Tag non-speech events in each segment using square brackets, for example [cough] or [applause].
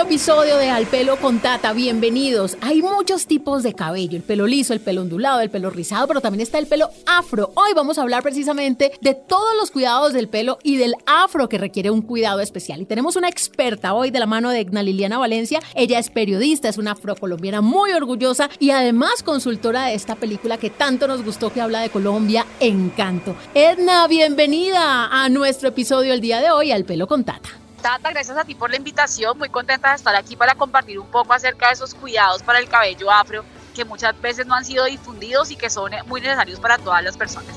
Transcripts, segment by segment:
episodio de Al Pelo con Tata. Bienvenidos. Hay muchos tipos de cabello: el pelo liso, el pelo ondulado, el pelo rizado, pero también está el pelo afro. Hoy vamos a hablar precisamente de todos los cuidados del pelo y del afro que requiere un cuidado especial. Y tenemos una experta hoy de la mano de Egna Liliana Valencia. Ella es periodista, es una afrocolombiana muy orgullosa y además consultora de esta película que tanto nos gustó que habla de Colombia, Encanto. Edna, bienvenida a nuestro episodio el día de hoy, Al Pelo con Tata. Tata, gracias a ti por la invitación. Muy contenta de estar aquí para compartir un poco acerca de esos cuidados para el cabello afro que muchas veces no han sido difundidos y que son muy necesarios para todas las personas.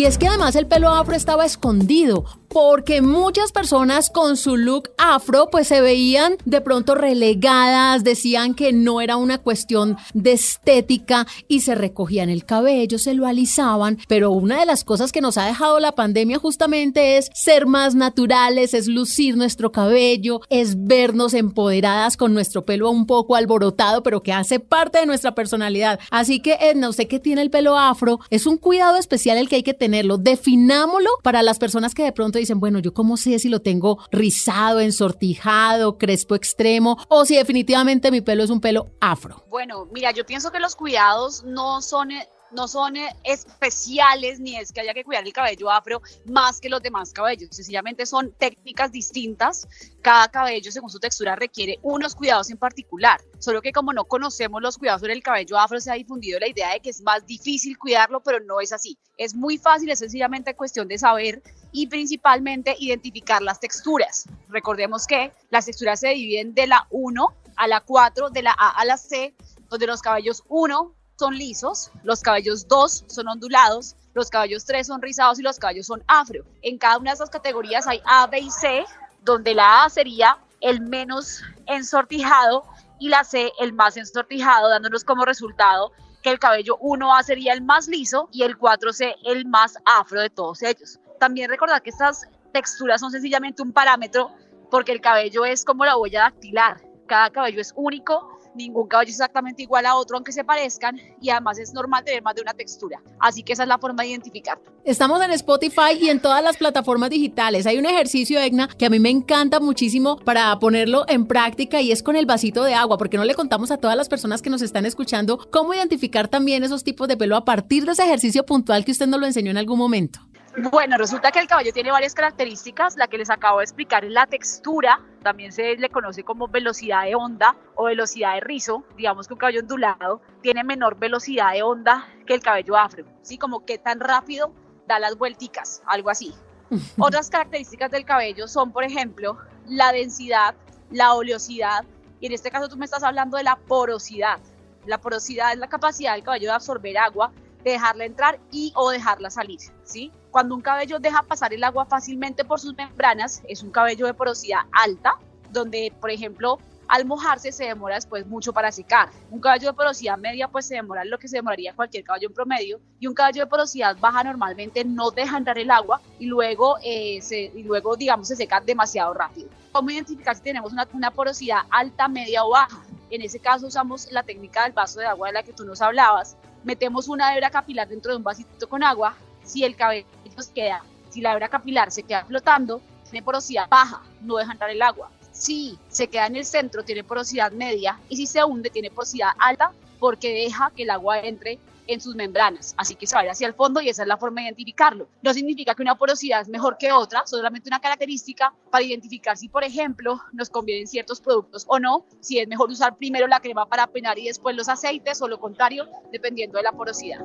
Y es que además el pelo afro estaba escondido, porque muchas personas con su look afro pues se veían de pronto relegadas, decían que no era una cuestión de estética y se recogían el cabello, se lo alisaban, pero una de las cosas que nos ha dejado la pandemia justamente es ser más naturales, es lucir nuestro cabello, es vernos empoderadas con nuestro pelo un poco alborotado, pero que hace parte de nuestra personalidad. Así que Edna, usted que tiene el pelo afro, es un cuidado especial el que hay que tenerlo. Definámoslo para las personas que de pronto dicen, bueno, yo cómo sé si lo tengo rizado, ensortijado, crespo extremo o si definitivamente mi pelo es un pelo afro. Bueno, mira, yo pienso que los cuidados no son no son especiales ni es que haya que cuidar el cabello afro más que los demás cabellos, sencillamente son técnicas distintas. Cada cabello según su textura requiere unos cuidados en particular, solo que como no conocemos los cuidados sobre el cabello afro se ha difundido la idea de que es más difícil cuidarlo, pero no es así. Es muy fácil, es sencillamente cuestión de saber y principalmente identificar las texturas. Recordemos que las texturas se dividen de la 1 a la 4, de la A a la C, donde los cabellos 1 son lisos, los cabellos 2 son ondulados, los cabellos 3 son rizados y los cabellos son afro. En cada una de esas categorías hay A, B y C, donde la A sería el menos ensortijado y la C el más ensortijado, dándonos como resultado que el cabello 1A sería el más liso y el 4C el más afro de todos ellos. También recordar que estas texturas son sencillamente un parámetro porque el cabello es como la huella dactilar. Cada cabello es único ningún cabello es exactamente igual a otro, aunque se parezcan, y además es normal tener más de una textura. Así que esa es la forma de identificar. Estamos en Spotify y en todas las plataformas digitales. Hay un ejercicio, Egna, que a mí me encanta muchísimo para ponerlo en práctica y es con el vasito de agua, porque no le contamos a todas las personas que nos están escuchando cómo identificar también esos tipos de pelo a partir de ese ejercicio puntual que usted nos lo enseñó en algún momento. Bueno, resulta que el cabello tiene varias características. La que les acabo de explicar es la textura. También se le conoce como velocidad de onda o velocidad de rizo. Digamos que un cabello ondulado tiene menor velocidad de onda que el cabello afro. ¿sí? Como que tan rápido da las vuelticas, algo así. [laughs] Otras características del cabello son, por ejemplo, la densidad, la oleosidad. Y en este caso tú me estás hablando de la porosidad. La porosidad es la capacidad del cabello de absorber agua de dejarla entrar y o dejarla salir, ¿sí? Cuando un cabello deja pasar el agua fácilmente por sus membranas, es un cabello de porosidad alta, donde, por ejemplo, al mojarse se demora después mucho para secar. Un cabello de porosidad media pues se demora lo que se demoraría cualquier cabello en promedio y un cabello de porosidad baja normalmente no deja entrar el agua y luego, eh, se, y luego digamos se seca demasiado rápido. ¿Cómo identificar si tenemos una, una porosidad alta, media o baja? En ese caso usamos la técnica del vaso de agua de la que tú nos hablabas, metemos una hebra capilar dentro de un vasito con agua, si el cabello se queda, si la hebra capilar se queda flotando, tiene porosidad baja, no deja entrar el agua. Si se queda en el centro, tiene porosidad media y si se hunde, tiene porosidad alta porque deja que el agua entre en sus membranas. Así que se va a ir hacia el fondo y esa es la forma de identificarlo. No significa que una porosidad es mejor que otra, solamente una característica para identificar si, por ejemplo, nos convienen ciertos productos o no, si es mejor usar primero la crema para peinar y después los aceites o lo contrario, dependiendo de la porosidad.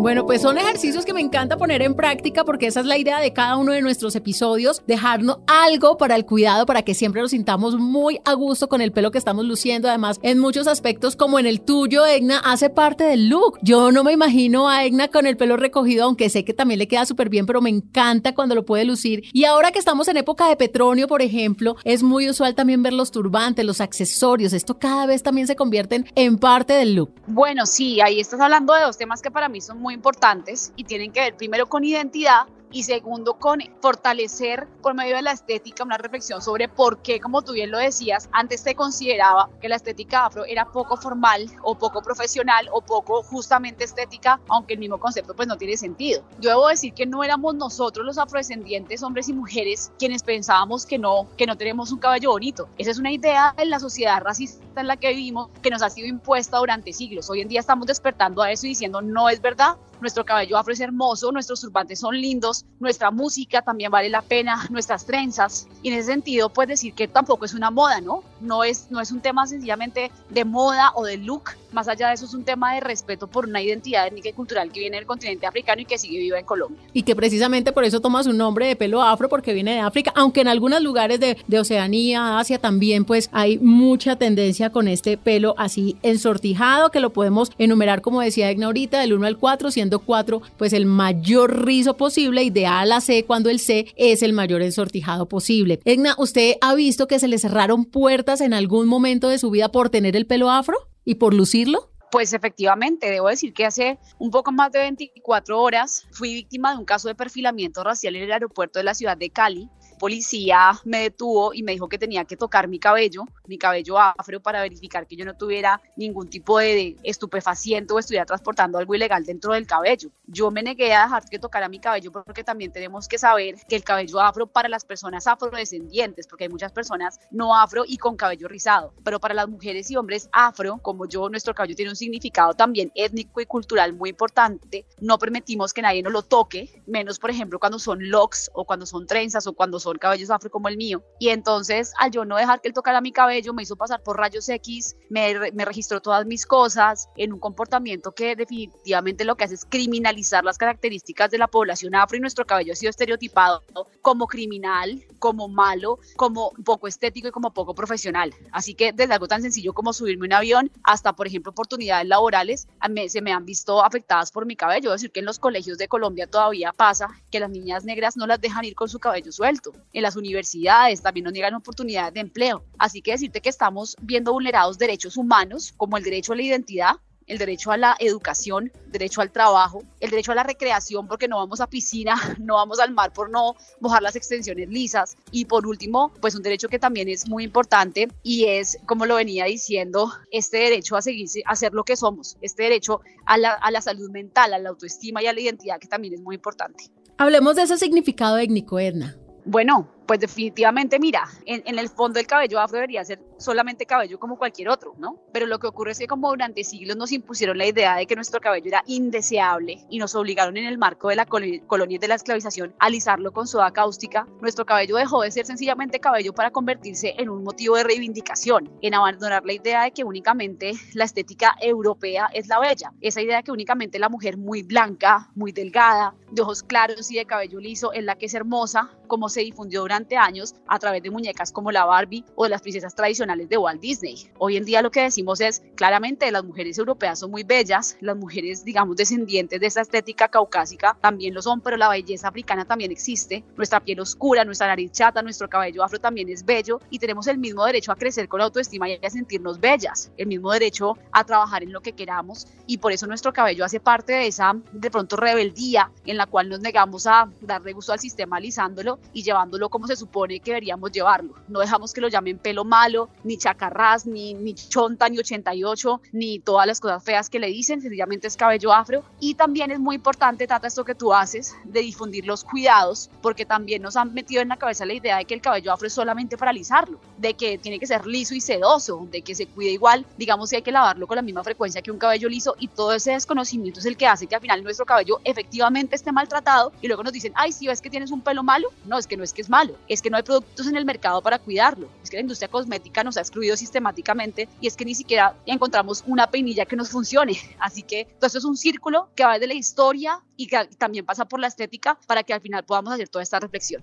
Bueno, pues son ejercicios que me encanta poner en práctica porque esa es la idea de cada uno de nuestros episodios, dejarnos algo para el cuidado, para que siempre nos sintamos muy a gusto con el pelo que estamos luciendo. Además, en muchos aspectos, como en el tuyo, Egna, hace parte del look. Yo no me imagino a Egna con el pelo recogido, aunque sé que también le queda súper bien, pero me encanta cuando lo puede lucir. Y ahora que estamos en época de petróleo, por ejemplo, es muy usual también ver los turbantes, los accesorios. Esto cada vez también se convierten en parte del look. Bueno, sí, ahí estás hablando de dos temas que para mí son muy importantes y tienen que ver primero con identidad y segundo con fortalecer por medio de la estética una reflexión sobre por qué, como tú bien lo decías, antes se consideraba que la estética afro era poco formal o poco profesional o poco justamente estética, aunque el mismo concepto pues no tiene sentido. Yo debo decir que no éramos nosotros los afrodescendientes, hombres y mujeres, quienes pensábamos que no, que no tenemos un cabello bonito. Esa es una idea en la sociedad racista en la que vivimos que nos ha sido impuesta durante siglos. Hoy en día estamos despertando a eso y diciendo no es verdad, nuestro cabello afro es hermoso, nuestros turbantes son lindos, nuestra música también vale la pena, nuestras trenzas. Y en ese sentido, pues decir que tampoco es una moda, ¿no? No es, no es un tema sencillamente de moda o de look, más allá de eso es un tema de respeto por una identidad étnica y cultural que viene del continente africano y que sigue viva en Colombia. Y que precisamente por eso toma su nombre de pelo afro, porque viene de África, aunque en algunos lugares de, de Oceanía, Asia también, pues hay mucha tendencia con este pelo así ensortijado, que lo podemos enumerar, como decía Egna ahorita, del 1 al 4, siendo 4 pues el mayor rizo posible y de A a la C cuando el C es el mayor ensortijado posible. Egna, ¿usted ha visto que se le cerraron puertas en algún momento de su vida por tener el pelo afro y por lucirlo? Pues efectivamente, debo decir que hace un poco más de 24 horas fui víctima de un caso de perfilamiento racial en el aeropuerto de la ciudad de Cali policía me detuvo y me dijo que tenía que tocar mi cabello, mi cabello afro, para verificar que yo no tuviera ningún tipo de estupefaciente o estuviera transportando algo ilegal dentro del cabello. Yo me negué a dejar que tocara mi cabello porque también tenemos que saber que el cabello afro para las personas afrodescendientes, porque hay muchas personas no afro y con cabello rizado, pero para las mujeres y hombres afro, como yo, nuestro cabello tiene un significado también étnico y cultural muy importante. No permitimos que nadie nos lo toque, menos por ejemplo cuando son locks o cuando son trenzas o cuando son el cabello afro como el mío. Y entonces, al yo no dejar que él tocara mi cabello, me hizo pasar por rayos X, me registró todas mis cosas en un comportamiento que definitivamente lo que hace es criminalizar las características de la población afro y nuestro cabello ha sido estereotipado como criminal, como malo, como poco estético y como poco profesional. Así que desde algo tan sencillo como subirme un avión hasta, por ejemplo, oportunidades laborales, se me han visto afectadas por mi cabello. Es decir, que en los colegios de Colombia todavía pasa que las niñas negras no las dejan ir con su cabello suelto en las universidades, también nos niegan oportunidades de empleo. Así que decirte que estamos viendo vulnerados derechos humanos como el derecho a la identidad, el derecho a la educación, derecho al trabajo, el derecho a la recreación porque no vamos a piscina, [laughs] no vamos al mar por no mojar las extensiones lisas y por último, pues un derecho que también es muy importante y es, como lo venía diciendo, este derecho a seguirse, a ser lo que somos, este derecho a la, a la salud mental, a la autoestima y a la identidad que también es muy importante. Hablemos de ese significado étnico, Edna. Bueno, pues definitivamente, mira, en, el fondo el cabello afro debería ser solamente cabello como cualquier otro, ¿no? Pero lo que ocurre es que como durante siglos nos impusieron la idea de que nuestro cabello era indeseable y nos obligaron en el marco de la colonia de la esclavización a alisarlo con soda cáustica, nuestro cabello dejó de ser sencillamente cabello para convertirse en un motivo de reivindicación, en abandonar la idea de que únicamente la estética europea es la bella, esa idea de que únicamente la mujer muy blanca, muy delgada, de ojos claros y de cabello liso es la que es hermosa, como se difundió durante años a través de muñecas como la Barbie o de las princesas tradicionales de Walt Disney. Hoy en día lo que decimos es claramente las mujeres europeas son muy bellas, las mujeres digamos descendientes de esa estética caucásica también lo son, pero la belleza africana también existe. Nuestra piel oscura, nuestra nariz chata, nuestro cabello afro también es bello y tenemos el mismo derecho a crecer con autoestima y a sentirnos bellas, el mismo derecho a trabajar en lo que queramos y por eso nuestro cabello hace parte de esa de pronto rebeldía en la cual nos negamos a darle gusto al sistema alisándolo y llevándolo como se supone que deberíamos llevarlo. No dejamos que lo llamen pelo malo, ni chacarrás, ni, ni chonta, ni 88, ni todas las cosas feas que le dicen, sencillamente es cabello afro. Y también es muy importante, Tata, esto que tú haces, de difundir los cuidados, porque también nos han metido en la cabeza la idea de que el cabello afro es solamente para alisarlo, de que tiene que ser liso y sedoso, de que se cuide igual, digamos que hay que lavarlo con la misma frecuencia que un cabello liso y todo ese desconocimiento es el que hace que al final nuestro cabello efectivamente esté maltratado y luego nos dicen, ay, si ves que tienes un pelo malo, no, es que no es que es malo, es que no hay productos en el mercado para cuidarlo, es que la industria cosmética nos ha excluido sistemáticamente y es que ni siquiera encontramos una peinilla que nos funcione. [laughs] Así que todo esto es un círculo que va desde la historia y que también pasa por la estética para que al final podamos hacer toda esta reflexión.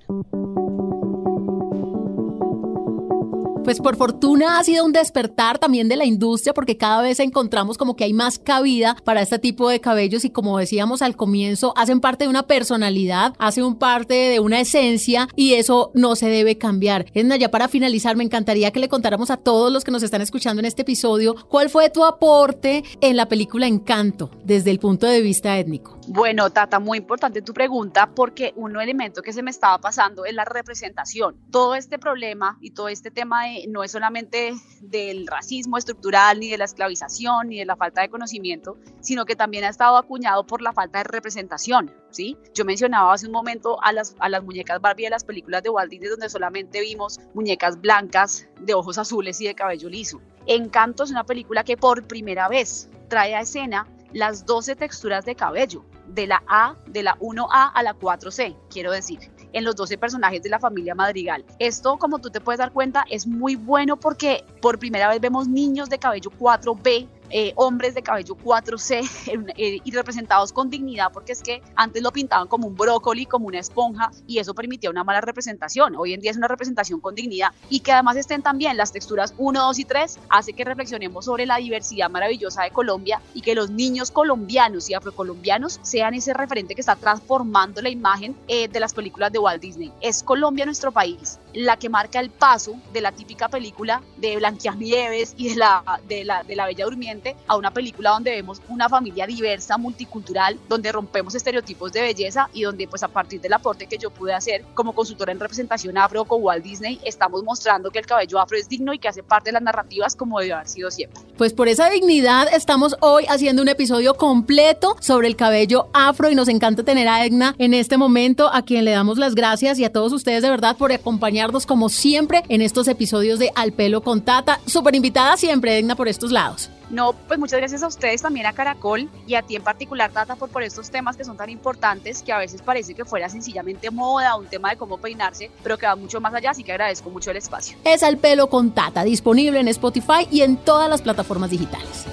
Pues por fortuna ha sido un despertar también de la industria porque cada vez encontramos como que hay más cabida para este tipo de cabellos y como decíamos al comienzo, hacen parte de una personalidad, hacen parte de una esencia y eso no se debe cambiar. Edna, ya para finalizar, me encantaría que le contáramos a todos los que nos están escuchando en este episodio cuál fue tu aporte en la película Encanto desde el punto de vista étnico. Bueno, Tata, muy importante tu pregunta porque un elemento que se me estaba pasando es la representación. Todo este problema y todo este tema de no es solamente del racismo estructural, ni de la esclavización, ni de la falta de conocimiento, sino que también ha estado acuñado por la falta de representación. ¿sí? Yo mencionaba hace un momento a las, a las muñecas Barbie de las películas de Walt Disney, donde solamente vimos muñecas blancas, de ojos azules y de cabello liso. Encanto es una película que por primera vez trae a escena las 12 texturas de cabello, de la A, de la 1A a la 4C, quiero decir en los 12 personajes de la familia Madrigal. Esto, como tú te puedes dar cuenta, es muy bueno porque por primera vez vemos niños de cabello 4B eh, hombres de cabello 4C [laughs] eh, y representados con dignidad, porque es que antes lo pintaban como un brócoli, como una esponja, y eso permitía una mala representación. Hoy en día es una representación con dignidad y que además estén también las texturas 1, 2 y 3, hace que reflexionemos sobre la diversidad maravillosa de Colombia y que los niños colombianos y afrocolombianos sean ese referente que está transformando la imagen eh, de las películas de Walt Disney. Es Colombia nuestro país, la que marca el paso de la típica película de Blanquianieves y de la, de la, de la Bella Durmiente a una película donde vemos una familia diversa, multicultural, donde rompemos estereotipos de belleza y donde pues a partir del aporte que yo pude hacer como consultora en representación afro con Walt Disney, estamos mostrando que el cabello afro es digno y que hace parte de las narrativas como debe haber sido siempre. Pues por esa dignidad estamos hoy haciendo un episodio completo sobre el cabello afro y nos encanta tener a Edna en este momento, a quien le damos las gracias y a todos ustedes de verdad por acompañarnos como siempre en estos episodios de Al Pelo con Tata. Súper invitada siempre, Edna, por estos lados. No, pues muchas gracias a ustedes también a Caracol y a ti en particular, Tata, por, por estos temas que son tan importantes que a veces parece que fuera sencillamente moda, un tema de cómo peinarse, pero que va mucho más allá, así que agradezco mucho el espacio. Es al pelo con Tata, disponible en Spotify y en todas las plataformas digitales.